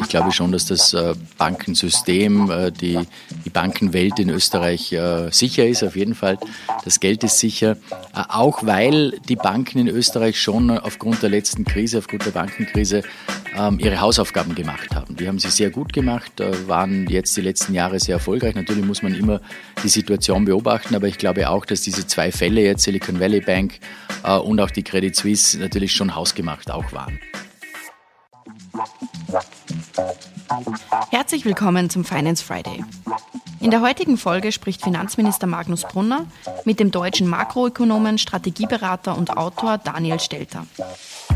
Ich glaube schon, dass das äh, Bankensystem, äh, die, die Bankenwelt in Österreich äh, sicher ist, auf jeden Fall. Das Geld ist sicher, auch weil die Banken in Österreich schon aufgrund der letzten Krise, aufgrund der Bankenkrise, ähm, ihre Hausaufgaben gemacht haben. Die haben sie sehr gut gemacht, waren jetzt die letzten Jahre sehr erfolgreich. Natürlich muss man immer die Situation beobachten, aber ich glaube auch, dass diese zwei Fälle jetzt, Silicon Valley Bank und auch die Credit Suisse, natürlich schon hausgemacht auch waren. Herzlich willkommen zum Finance Friday. In der heutigen Folge spricht Finanzminister Magnus Brunner mit dem deutschen Makroökonomen, Strategieberater und Autor Daniel Stelter.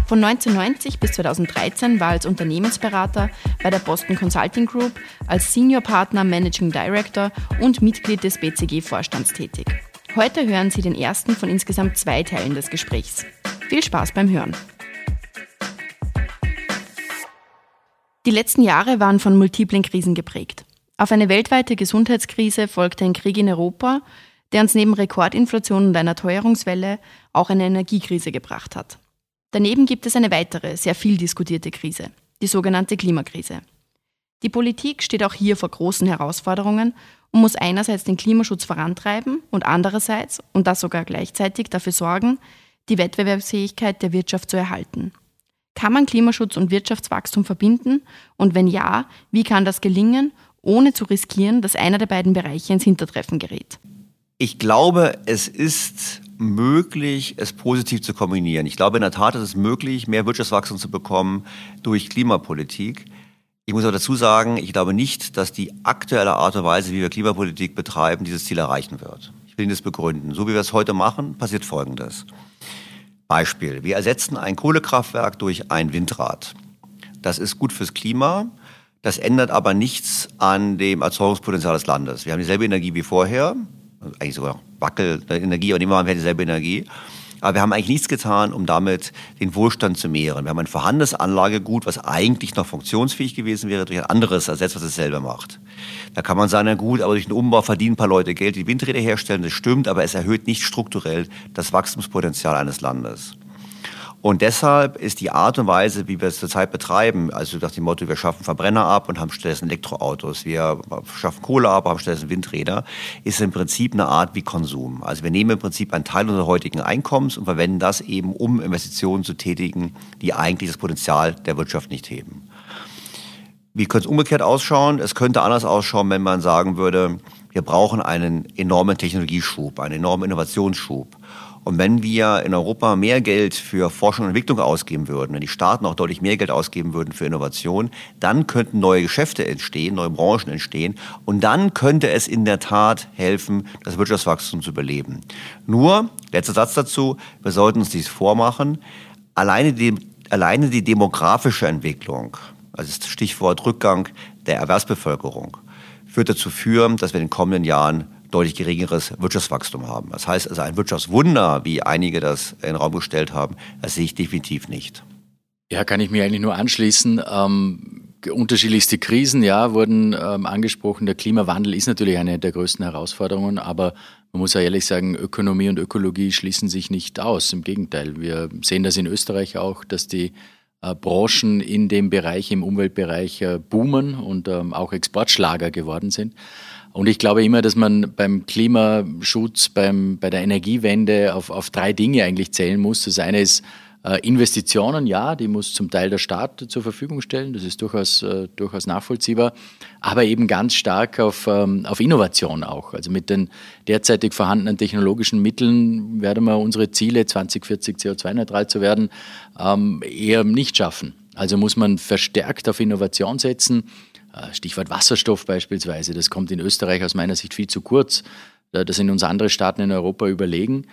Von 1990 bis 2013 war er als Unternehmensberater bei der Boston Consulting Group, als Senior Partner Managing Director und Mitglied des BCG-Vorstands tätig. Heute hören Sie den ersten von insgesamt zwei Teilen des Gesprächs. Viel Spaß beim Hören. Die letzten Jahre waren von multiplen Krisen geprägt. Auf eine weltweite Gesundheitskrise folgte ein Krieg in Europa, der uns neben Rekordinflation und einer Teuerungswelle auch eine Energiekrise gebracht hat. Daneben gibt es eine weitere, sehr viel diskutierte Krise, die sogenannte Klimakrise. Die Politik steht auch hier vor großen Herausforderungen und muss einerseits den Klimaschutz vorantreiben und andererseits, und das sogar gleichzeitig, dafür sorgen, die Wettbewerbsfähigkeit der Wirtschaft zu erhalten. Kann man Klimaschutz und Wirtschaftswachstum verbinden? Und wenn ja, wie kann das gelingen, ohne zu riskieren, dass einer der beiden Bereiche ins Hintertreffen gerät? Ich glaube, es ist möglich, es positiv zu kombinieren. Ich glaube in der Tat ist es möglich, mehr Wirtschaftswachstum zu bekommen durch Klimapolitik. Ich muss aber dazu sagen, ich glaube nicht, dass die aktuelle Art und Weise, wie wir Klimapolitik betreiben, dieses Ziel erreichen wird. Ich will Ihnen das begründen. So wie wir es heute machen, passiert Folgendes. Beispiel. Wir ersetzen ein Kohlekraftwerk durch ein Windrad. Das ist gut fürs Klima. Das ändert aber nichts an dem Erzeugungspotenzial des Landes. Wir haben dieselbe Energie wie vorher. Eigentlich sogar Wackelenergie, aber nehmen wir mal, wir dieselbe Energie. Aber wir haben eigentlich nichts getan, um damit den Wohlstand zu mehren. Wir haben ein vorhandenes Anlagegut, was eigentlich noch funktionsfähig gewesen wäre, durch ein anderes ersetzt, was es selber macht. Da kann man sagen, na gut, aber durch den Umbau verdienen ein paar Leute Geld, die Windräder herstellen, das stimmt, aber es erhöht nicht strukturell das Wachstumspotenzial eines Landes. Und deshalb ist die Art und Weise, wie wir es zurzeit betreiben, also nach dem Motto, wir schaffen Verbrenner ab und haben stattdessen Elektroautos, wir schaffen Kohle ab, haben stattdessen Windräder, ist im Prinzip eine Art wie Konsum. Also wir nehmen im Prinzip einen Teil unseres heutigen Einkommens und verwenden das eben, um Investitionen zu tätigen, die eigentlich das Potenzial der Wirtschaft nicht heben. Wie könnte es umgekehrt ausschauen? Es könnte anders ausschauen, wenn man sagen würde, wir brauchen einen enormen Technologieschub, einen enormen Innovationsschub. Und wenn wir in Europa mehr Geld für Forschung und Entwicklung ausgeben würden, wenn die Staaten auch deutlich mehr Geld ausgeben würden für Innovation, dann könnten neue Geschäfte entstehen, neue Branchen entstehen. Und dann könnte es in der Tat helfen, das Wirtschaftswachstum zu überleben. Nur, letzter Satz dazu, wir sollten uns dies vormachen, alleine die, alleine die demografische Entwicklung, also das Stichwort Rückgang der Erwerbsbevölkerung, führt dazu führen, dass wir in den kommenden Jahren deutlich geringeres Wirtschaftswachstum haben. Das heißt also ein Wirtschaftswunder, wie einige das in den Raum gestellt haben, das sehe ich definitiv nicht. Ja, kann ich mir eigentlich nur anschließen. Ähm, unterschiedlichste Krisen, ja, wurden ähm, angesprochen. Der Klimawandel ist natürlich eine der größten Herausforderungen, aber man muss ja ehrlich sagen, Ökonomie und Ökologie schließen sich nicht aus. Im Gegenteil, wir sehen das in Österreich auch, dass die äh, Branchen in dem Bereich, im Umweltbereich äh, boomen und ähm, auch Exportschlager geworden sind. Und ich glaube immer, dass man beim Klimaschutz, beim, bei der Energiewende auf, auf drei Dinge eigentlich zählen muss. Das eine ist äh, Investitionen, ja, die muss zum Teil der Staat zur Verfügung stellen, das ist durchaus, äh, durchaus nachvollziehbar, aber eben ganz stark auf, ähm, auf Innovation auch. Also mit den derzeitig vorhandenen technologischen Mitteln werden wir unsere Ziele 2040 CO2-neutral zu werden ähm, eher nicht schaffen. Also muss man verstärkt auf Innovation setzen Stichwort Wasserstoff beispielsweise, das kommt in Österreich aus meiner Sicht viel zu kurz. Äh, da sind uns andere Staaten in Europa überlegen,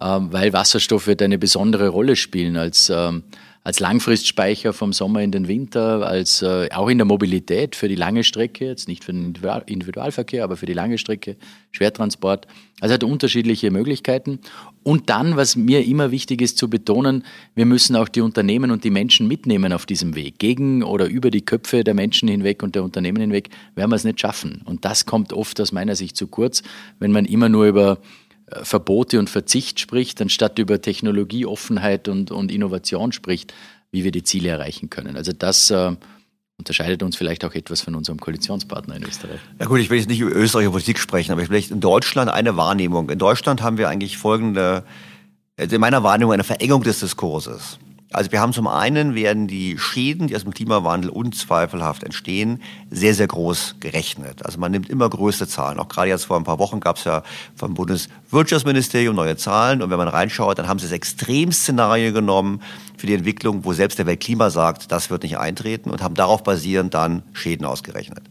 ähm, weil Wasserstoff wird eine besondere Rolle spielen als ähm, als Langfristspeicher vom Sommer in den Winter, als äh, auch in der Mobilität für die lange Strecke, jetzt nicht für den Individualverkehr, aber für die lange Strecke, Schwertransport. Also hat unterschiedliche Möglichkeiten. Und dann, was mir immer wichtig ist zu betonen, wir müssen auch die Unternehmen und die Menschen mitnehmen auf diesem Weg. Gegen oder über die Köpfe der Menschen hinweg und der Unternehmen hinweg werden wir es nicht schaffen. Und das kommt oft aus meiner Sicht zu kurz, wenn man immer nur über Verbote und Verzicht spricht, anstatt über Technologieoffenheit und, und Innovation spricht. wie wir die Ziele erreichen können. Also das äh, unterscheidet uns vielleicht auch etwas von unserem Koalitionspartner in Österreich. Ja gut, ich will jetzt nicht über österreichische Politik sprechen, aber vielleicht in Deutschland eine Wahrnehmung. In Deutschland haben wir eigentlich folgende, also in meiner Wahrnehmung eine Verengung des Diskurses. Also wir haben zum einen werden die Schäden, die aus dem Klimawandel unzweifelhaft entstehen, sehr, sehr groß gerechnet. Also man nimmt immer größte Zahlen. Auch gerade jetzt vor ein paar Wochen gab es ja vom Bundeswirtschaftsministerium neue Zahlen. Und wenn man reinschaut, dann haben sie das Extremszenario genommen für die Entwicklung, wo selbst der Weltklima sagt, das wird nicht eintreten und haben darauf basierend dann Schäden ausgerechnet.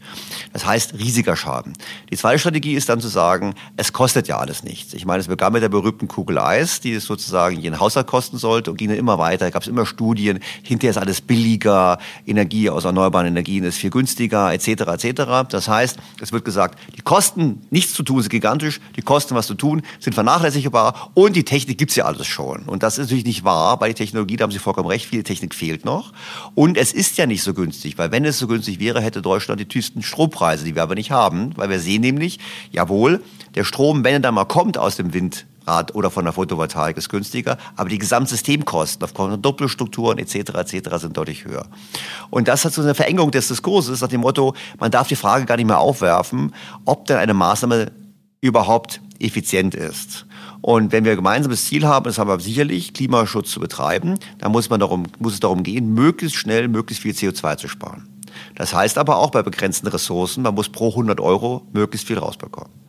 Das heißt riesiger Schaden. Die zweite Strategie ist dann zu sagen, es kostet ja alles nichts. Ich meine, es begann mit der berühmten Kugel Eis, die es sozusagen jeden Haushalt kosten sollte und ging dann immer weiter. Da gab es immer Studien, hinterher ist alles billiger, Energie aus erneuerbaren Energien ist viel günstiger, etc. etc. Das heißt, es wird gesagt, die Kosten, nichts zu tun, sind gigantisch, die Kosten, was zu tun, sind vernachlässigbar und die Technik gibt's ja alles schon. Und das ist natürlich nicht wahr, weil die Technologie, da haben Sie vollkommen recht, viel Technik fehlt noch. Und es ist ja nicht so günstig, weil wenn es so günstig wäre, hätte Deutschland die tiefsten Strompreise, die wir aber nicht haben, weil wir sehen nämlich, jawohl, der Strom, wenn er dann mal kommt aus dem Windrad oder von der Photovoltaik, ist günstiger, aber die Gesamtsystemkosten aufgrund von Doppelstrukturen etc. etc. sind deutlich höher. Und das hat so eine Verengung des Diskurses nach dem Motto, man darf die Frage gar nicht mehr aufwerfen, ob denn eine Maßnahme überhaupt effizient ist. Und wenn wir ein gemeinsames Ziel haben, das haben wir sicherlich, Klimaschutz zu betreiben, dann muss, man darum, muss es darum gehen, möglichst schnell möglichst viel CO2 zu sparen. Das heißt aber auch bei begrenzten Ressourcen, man muss pro 100 Euro möglichst viel rausbekommen.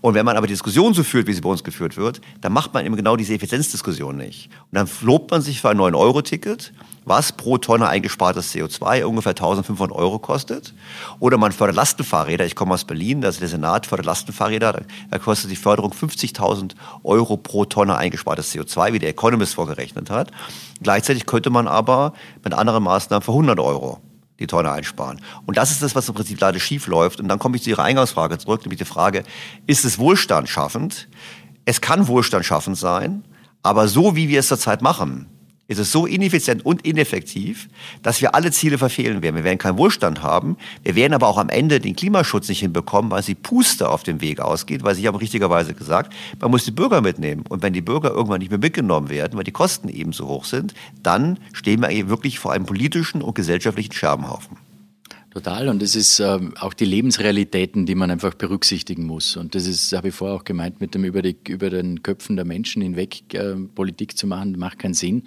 Und wenn man aber die Diskussion so führt, wie sie bei uns geführt wird, dann macht man eben genau diese Effizienzdiskussion nicht. Und dann lobt man sich für ein 9-Euro-Ticket, was pro Tonne eingespartes CO2 ungefähr 1500 Euro kostet. Oder man fördert Lastenfahrräder. Ich komme aus Berlin, also der Senat fördert Lastenfahrräder. Da kostet die Förderung 50.000 Euro pro Tonne eingespartes CO2, wie der Economist vorgerechnet hat. Gleichzeitig könnte man aber mit anderen Maßnahmen für 100 Euro die Tonne einsparen. Und das ist das, was im Prinzip leider schief läuft. Und dann komme ich zu Ihrer Eingangsfrage zurück, nämlich die Frage, ist es Wohlstand schaffend? Es kann Wohlstand schaffend sein, aber so wie wir es zurzeit machen, ist es so ineffizient und ineffektiv, dass wir alle Ziele verfehlen werden. Wir werden keinen Wohlstand haben. Wir werden aber auch am Ende den Klimaschutz nicht hinbekommen, weil sie Puste auf dem Weg ausgeht, weil Sie haben richtigerweise gesagt, man muss die Bürger mitnehmen. Und wenn die Bürger irgendwann nicht mehr mitgenommen werden, weil die Kosten eben so hoch sind, dann stehen wir wirklich vor einem politischen und gesellschaftlichen Scherbenhaufen. Total. Und es ist äh, auch die Lebensrealitäten, die man einfach berücksichtigen muss. Und das ist, habe ich vorher auch gemeint, mit dem über, die, über den Köpfen der Menschen hinweg äh, Politik zu machen, macht keinen Sinn.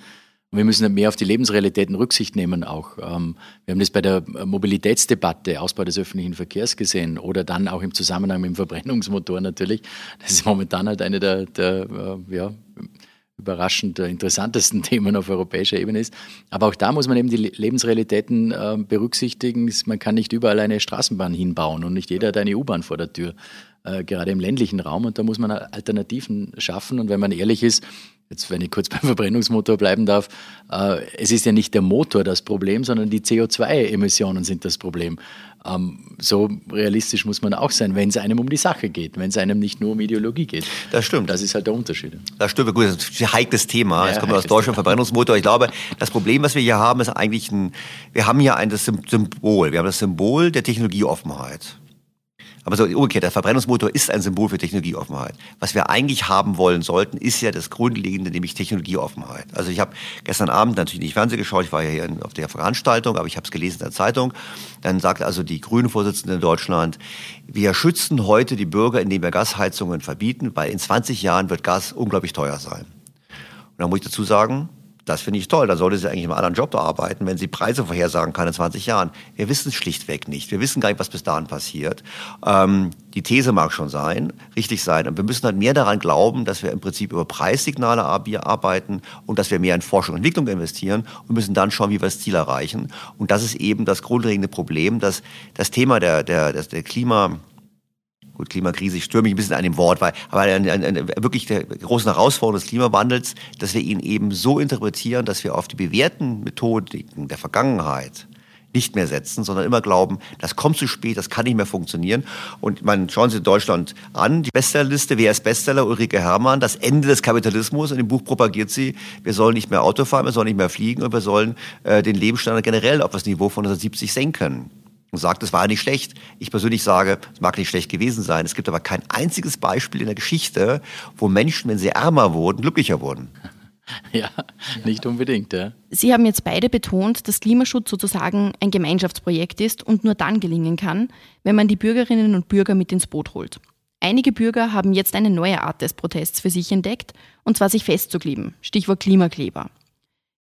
Wir müssen mehr auf die Lebensrealitäten Rücksicht nehmen auch. Ähm, wir haben das bei der Mobilitätsdebatte, Ausbau des öffentlichen Verkehrs gesehen oder dann auch im Zusammenhang mit dem Verbrennungsmotor natürlich. Das ist momentan halt eine der, der äh, ja, überraschend interessantesten Themen auf europäischer Ebene ist. Aber auch da muss man eben die Lebensrealitäten äh, berücksichtigen. Man kann nicht überall eine Straßenbahn hinbauen und nicht jeder hat eine U-Bahn vor der Tür, äh, gerade im ländlichen Raum. Und da muss man Alternativen schaffen. Und wenn man ehrlich ist, jetzt wenn ich kurz beim Verbrennungsmotor bleiben darf, äh, es ist ja nicht der Motor das Problem, sondern die CO2-Emissionen sind das Problem. Ähm, so realistisch muss man auch sein, wenn es einem um die Sache geht, wenn es einem nicht nur um Ideologie geht. Das stimmt. Das ist halt der Unterschied. Das stimmt. Gut, das ist ein heikles Thema. Ja, Jetzt kommt aus Deutschland Verbrennungsmotor. Ich glaube, das Problem, was wir hier haben, ist eigentlich ein, wir haben hier ein das Symbol. Wir haben das Symbol der Technologieoffenheit. Aber so umgekehrt, der Verbrennungsmotor ist ein Symbol für Technologieoffenheit. Was wir eigentlich haben wollen sollten, ist ja das Grundlegende, nämlich Technologieoffenheit. Also ich habe gestern Abend natürlich nicht Fernsehen geschaut, ich war ja hier auf der Veranstaltung, aber ich habe es gelesen in der Zeitung. Dann sagt also die Grünen-Vorsitzende in Deutschland, wir schützen heute die Bürger, indem wir Gasheizungen verbieten, weil in 20 Jahren wird Gas unglaublich teuer sein. Und da muss ich dazu sagen, das finde ich toll. Dann sollte sie eigentlich im anderen Job arbeiten, wenn sie Preise vorhersagen kann in 20 Jahren. Wir wissen es schlichtweg nicht. Wir wissen gar nicht, was bis dahin passiert. Ähm, die These mag schon sein, richtig sein. Und wir müssen halt mehr daran glauben, dass wir im Prinzip über Preissignale arbeiten und dass wir mehr in Forschung und Entwicklung investieren und müssen dann schauen, wie wir das Ziel erreichen. Und das ist eben das grundlegende Problem, dass das Thema der, der, der Klima, gut, Klimakrise, ich störe mich ein bisschen an dem Wort, weil, aber eine, eine, eine, wirklich der großen Herausforderung des Klimawandels, dass wir ihn eben so interpretieren, dass wir auf die bewährten Methodiken der Vergangenheit nicht mehr setzen, sondern immer glauben, das kommt zu spät, das kann nicht mehr funktionieren. Und man schauen Sie Deutschland an, die Bestsellerliste, wer ist Bestseller? Ulrike Herrmann, das Ende des Kapitalismus. In dem Buch propagiert sie, wir sollen nicht mehr Auto fahren, wir sollen nicht mehr fliegen und wir sollen äh, den Lebensstandard generell auf das Niveau von 1970 senken und sagt, es war nicht schlecht. Ich persönlich sage, es mag nicht schlecht gewesen sein. Es gibt aber kein einziges Beispiel in der Geschichte, wo Menschen, wenn sie ärmer wurden, glücklicher wurden. Ja, nicht unbedingt. Ja. Sie haben jetzt beide betont, dass Klimaschutz sozusagen ein Gemeinschaftsprojekt ist und nur dann gelingen kann, wenn man die Bürgerinnen und Bürger mit ins Boot holt. Einige Bürger haben jetzt eine neue Art des Protests für sich entdeckt, und zwar sich festzukleben. Stichwort Klimakleber.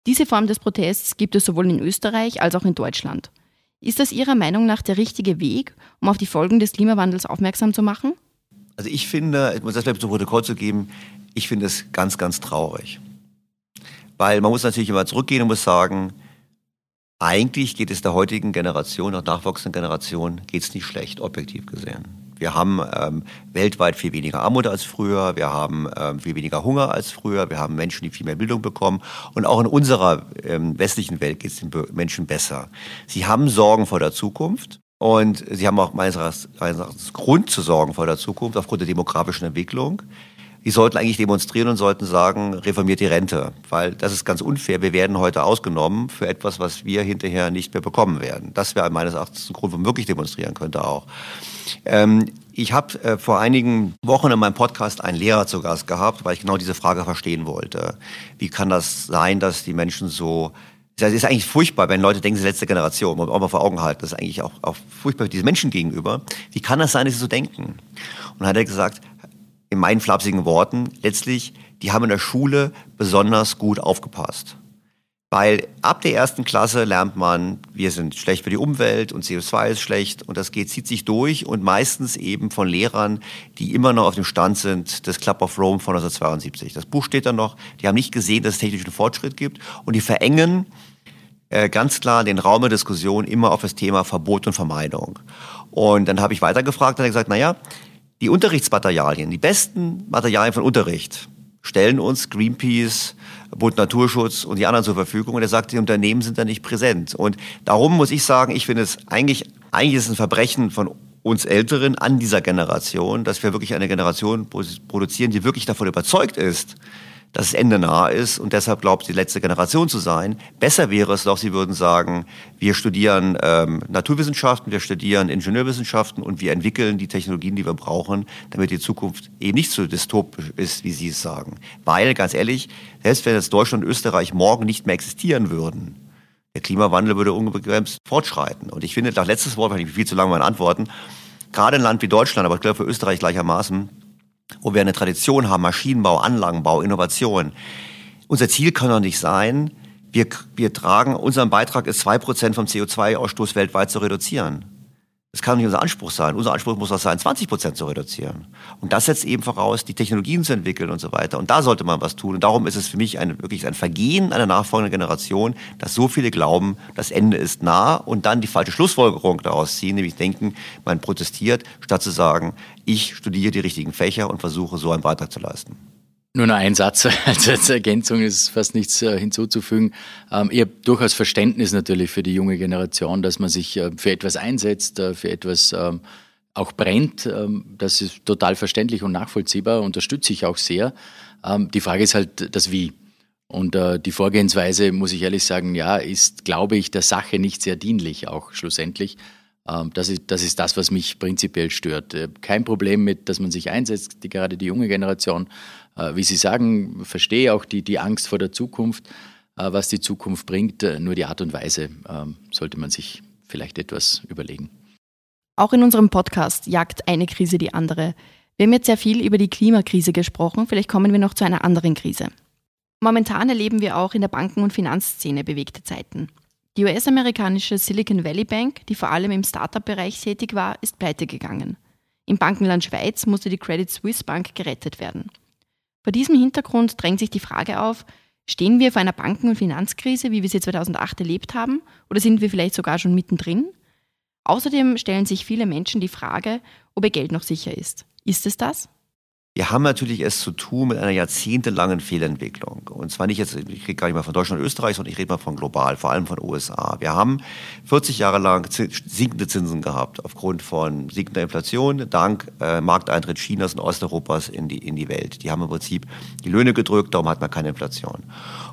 Diese Form des Protests gibt es sowohl in Österreich als auch in Deutschland. Ist das Ihrer Meinung nach der richtige Weg, um auf die Folgen des Klimawandels aufmerksam zu machen? Also ich finde, ich muss das vielleicht zum Protokoll zu geben, ich finde es ganz, ganz traurig. Weil man muss natürlich immer zurückgehen und muss sagen, eigentlich geht es der heutigen Generation, der nachwachsenden Generation, geht es nicht schlecht, objektiv gesehen. Wir haben ähm, weltweit viel weniger Armut als früher, wir haben ähm, viel weniger Hunger als früher, wir haben Menschen, die viel mehr Bildung bekommen. Und auch in unserer ähm, westlichen Welt geht es den Menschen besser. Sie haben Sorgen vor der Zukunft und sie haben auch meines Erachtens Grund zu sorgen vor der Zukunft aufgrund der demografischen Entwicklung die sollten eigentlich demonstrieren und sollten sagen, reformiert die Rente, weil das ist ganz unfair. Wir werden heute ausgenommen für etwas, was wir hinterher nicht mehr bekommen werden. Das wäre meines Erachtens ein Grund, warum man wirklich demonstrieren könnte auch. Ähm, ich habe äh, vor einigen Wochen in meinem Podcast einen Lehrer zu Gast gehabt, weil ich genau diese Frage verstehen wollte. Wie kann das sein, dass die Menschen so es ist eigentlich furchtbar, wenn Leute denken, sie letzte Generation. Man auch mal vor Augen halten. Das ist eigentlich auch, auch furchtbar diese Menschen gegenüber. Wie kann das sein, dass sie so denken? Und dann hat er gesagt, in meinen flapsigen Worten, letztlich, die haben in der Schule besonders gut aufgepasst. Weil ab der ersten Klasse lernt man, wir sind schlecht für die Umwelt und CO2 ist schlecht und das geht, zieht sich durch und meistens eben von Lehrern, die immer noch auf dem Stand sind des Club of Rome von 1972. Das Buch steht da noch, die haben nicht gesehen, dass es technischen Fortschritt gibt und die verengen äh, ganz klar den Raum der Diskussion immer auf das Thema Verbot und Vermeidung. Und dann habe ich weitergefragt und er gesagt, naja, die Unterrichtsmaterialien, die besten Materialien von Unterricht, stellen uns Greenpeace, Bund Naturschutz und die anderen zur Verfügung. Und er sagt, die Unternehmen sind da nicht präsent. Und darum muss ich sagen, ich finde es eigentlich, eigentlich ist es ein Verbrechen von uns Älteren an dieser Generation, dass wir wirklich eine Generation produzieren, die wirklich davon überzeugt ist, dass das Ende nah ist und deshalb glaubt, die letzte Generation zu sein. Besser wäre es doch, sie würden sagen, wir studieren ähm, Naturwissenschaften, wir studieren Ingenieurwissenschaften und wir entwickeln die Technologien, die wir brauchen, damit die Zukunft eben nicht so dystopisch ist, wie Sie es sagen. Weil, ganz ehrlich, selbst wenn jetzt Deutschland und Österreich morgen nicht mehr existieren würden, der Klimawandel würde unbegrenzt fortschreiten. Und ich finde, nach letztes Wort, weil ich viel zu lange meine Antworten, gerade ein Land wie Deutschland, aber ich glaube für Österreich gleichermaßen, wo wir eine Tradition haben, Maschinenbau, Anlagenbau, Innovation. Unser Ziel kann doch nicht sein, wir, wir tragen, unser Beitrag ist zwei Prozent vom CO2-Ausstoß weltweit zu reduzieren. Das kann nicht unser Anspruch sein. Unser Anspruch muss auch sein, 20 Prozent zu reduzieren. Und das setzt eben voraus, die Technologien zu entwickeln und so weiter. Und da sollte man was tun. Und darum ist es für mich ein, wirklich ein Vergehen einer nachfolgenden Generation, dass so viele glauben, das Ende ist nah und dann die falsche Schlussfolgerung daraus ziehen, nämlich denken, man protestiert, statt zu sagen, ich studiere die richtigen Fächer und versuche so einen Beitrag zu leisten. Nur noch ein Satz als, als Ergänzung ist fast nichts äh, hinzuzufügen. Ähm, ich habe durchaus Verständnis natürlich für die junge Generation, dass man sich äh, für etwas einsetzt, äh, für etwas ähm, auch brennt. Ähm, das ist total verständlich und nachvollziehbar, unterstütze ich auch sehr. Die Frage ist halt das Wie. Und die Vorgehensweise, muss ich ehrlich sagen, ja, ist, glaube ich, der Sache nicht sehr dienlich, auch schlussendlich. Ähm, das ist, das ist das, was mich prinzipiell stört. Äh, kein Problem mit, dass man sich einsetzt, die, gerade die junge Generation. Äh, wie Sie sagen, verstehe auch die, die Angst vor der Zukunft, äh, was die Zukunft bringt. Nur die Art und Weise ähm, sollte man sich vielleicht etwas überlegen. Auch in unserem Podcast jagt eine Krise die andere. Wir haben jetzt sehr viel über die Klimakrise gesprochen. Vielleicht kommen wir noch zu einer anderen Krise. Momentan erleben wir auch in der Banken- und Finanzszene bewegte Zeiten. Die US-amerikanische Silicon Valley Bank, die vor allem im Startup-Bereich tätig war, ist pleite gegangen. Im Bankenland Schweiz musste die Credit Suisse Bank gerettet werden. Vor diesem Hintergrund drängt sich die Frage auf, stehen wir vor einer Banken- und Finanzkrise, wie wir sie 2008 erlebt haben, oder sind wir vielleicht sogar schon mittendrin? Außerdem stellen sich viele Menschen die Frage, ob ihr Geld noch sicher ist. Ist es das? Wir haben natürlich es zu tun mit einer jahrzehntelangen Fehlentwicklung. Und zwar nicht jetzt, ich rede gar nicht mal von Deutschland und Österreich, sondern ich rede mal von global, vor allem von USA. Wir haben 40 Jahre lang sinkende Zinsen gehabt aufgrund von sinkender Inflation, dank äh, Markteintritt Chinas und Osteuropas in die, in die Welt. Die haben im Prinzip die Löhne gedrückt, darum hat man keine Inflation.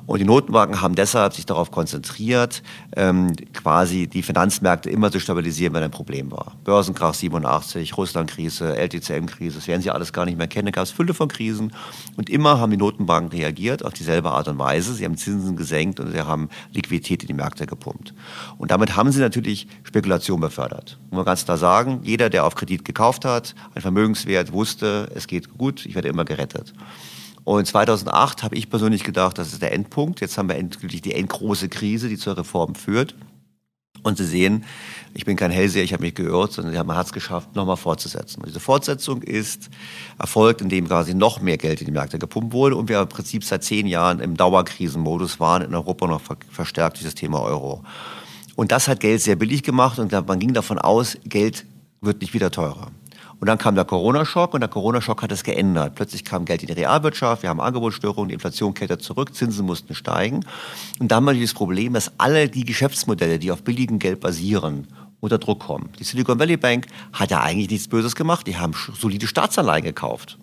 Und die Notenbanken haben deshalb sich darauf konzentriert, ähm, quasi die Finanzmärkte immer zu stabilisieren, wenn ein Problem war. Börsenkrach 87, Russlandkrise, LTCM-Krise, das werden Sie alles gar nicht mehr kennen gab es Fülle von Krisen und immer haben die Notenbanken reagiert auf dieselbe Art und Weise. Sie haben Zinsen gesenkt und sie haben Liquidität in die Märkte gepumpt. Und damit haben sie natürlich Spekulation befördert. Muss man ganz klar sagen, jeder, der auf Kredit gekauft hat, ein Vermögenswert, wusste, es geht gut, ich werde immer gerettet. Und 2008 habe ich persönlich gedacht, das ist der Endpunkt. Jetzt haben wir endgültig die endgroße Krise, die zur Reform führt. Und Sie sehen, ich bin kein Hellseher, ich habe mich geirrt, sondern man hat es geschafft, nochmal fortzusetzen. Und diese Fortsetzung ist erfolgt, indem quasi noch mehr Geld in die Märkte gepumpt wurde und wir im Prinzip seit zehn Jahren im Dauerkrisenmodus waren, in Europa noch verstärkt durch das Thema Euro. Und das hat Geld sehr billig gemacht und man ging davon aus, Geld wird nicht wieder teurer. Und dann kam der Corona-Schock und der Corona-Schock hat es geändert. Plötzlich kam Geld in die Realwirtschaft, wir haben Angebotsstörungen, die Inflation kehrte zurück, Zinsen mussten steigen. Und da haben wir das Problem, dass alle die Geschäftsmodelle, die auf billigem Geld basieren, unter Druck kommen. Die Silicon Valley Bank hat ja eigentlich nichts Böses gemacht. Die haben solide Staatsanleihen gekauft.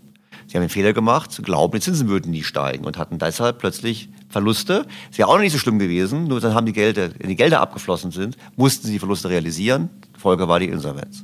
Sie haben den Fehler gemacht, zu glauben, die Zinsen würden nie steigen und hatten deshalb plötzlich Verluste. Ist ja auch noch nicht so schlimm gewesen, nur dann haben die Gelder, wenn die Gelder abgeflossen sind, mussten sie die Verluste realisieren. Folge war die Insolvenz.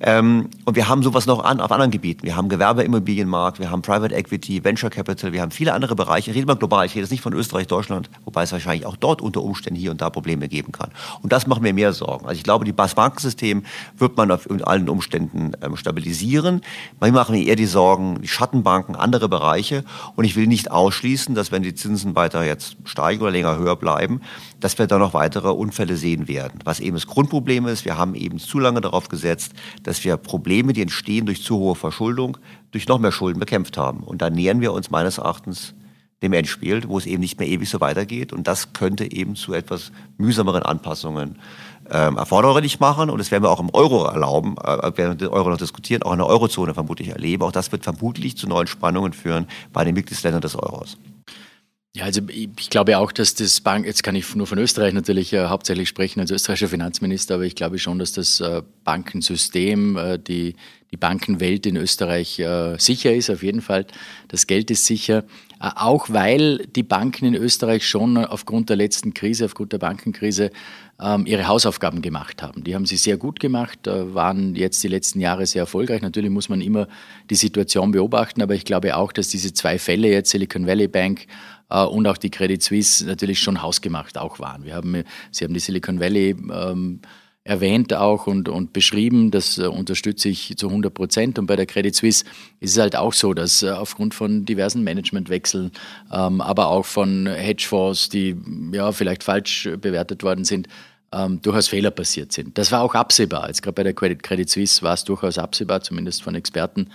Ähm, und wir haben sowas noch an, auf anderen Gebieten. Wir haben Gewerbeimmobilienmarkt, wir haben Private Equity, Venture Capital, wir haben viele andere Bereiche. Ich rede mal global, ich rede jetzt nicht von Österreich, Deutschland, wobei es wahrscheinlich auch dort unter Umständen hier und da Probleme geben kann. Und das macht mir mehr Sorgen. Also ich glaube, die Bankensystem wird man auf allen Umständen ähm, stabilisieren. Manchmal machen mir eher die Sorgen, die Schattenbanken, andere Bereiche. Und ich will nicht ausschließen, dass wenn die Zinsen weiter jetzt steigen oder länger höher bleiben, dass wir da noch weitere Unfälle sehen werden. Was eben das Grundproblem ist, wir haben eben zu lange darauf gesetzt, dass wir Probleme, die entstehen durch zu hohe Verschuldung, durch noch mehr Schulden bekämpft haben. Und da nähern wir uns meines Erachtens dem Endspiel, wo es eben nicht mehr ewig so weitergeht. Und das könnte eben zu etwas mühsameren Anpassungen ähm, erforderlich machen. Und das werden wir auch im Euro erlauben, äh, werden den Euro noch diskutieren, auch in der Eurozone vermutlich erleben. Auch das wird vermutlich zu neuen Spannungen führen bei den Mitgliedsländern des Euros. Ja, also ich glaube auch, dass das Bank, jetzt kann ich nur von Österreich natürlich äh, hauptsächlich sprechen als österreichischer Finanzminister, aber ich glaube schon, dass das äh, Bankensystem, äh, die, die Bankenwelt in Österreich äh, sicher ist, auf jeden Fall. Das Geld ist sicher, äh, auch weil die Banken in Österreich schon aufgrund der letzten Krise, aufgrund der Bankenkrise, ähm, ihre Hausaufgaben gemacht haben. Die haben sie sehr gut gemacht, äh, waren jetzt die letzten Jahre sehr erfolgreich. Natürlich muss man immer die Situation beobachten, aber ich glaube auch, dass diese zwei Fälle jetzt Silicon Valley Bank und auch die Credit Suisse natürlich schon hausgemacht auch waren. Wir haben, Sie haben die Silicon Valley ähm, erwähnt auch und, und beschrieben. Das äh, unterstütze ich zu 100 Prozent. Und bei der Credit Suisse ist es halt auch so, dass äh, aufgrund von diversen Managementwechseln, ähm, aber auch von Hedgefonds, die ja vielleicht falsch bewertet worden sind, ähm, durchaus Fehler passiert sind. Das war auch absehbar. Jetzt gerade bei der Credit, Credit Suisse war es durchaus absehbar, zumindest von Experten.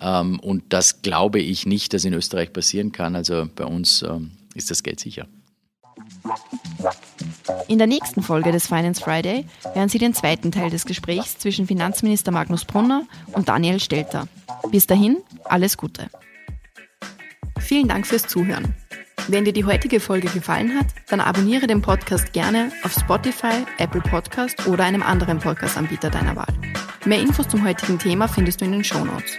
Ähm, und das glaube ich nicht, dass in Österreich passieren kann. Also bei uns ähm, ist das Geld sicher. In der nächsten Folge des Finance Friday hören Sie den zweiten Teil des Gesprächs zwischen Finanzminister Magnus Brunner und Daniel Stelter. Bis dahin, alles Gute. Vielen Dank fürs Zuhören. Wenn dir die heutige Folge gefallen hat, dann abonniere den Podcast gerne auf Spotify, Apple Podcast oder einem anderen Podcast-Anbieter deiner Wahl. Mehr Infos zum heutigen Thema findest du in den Show Notes.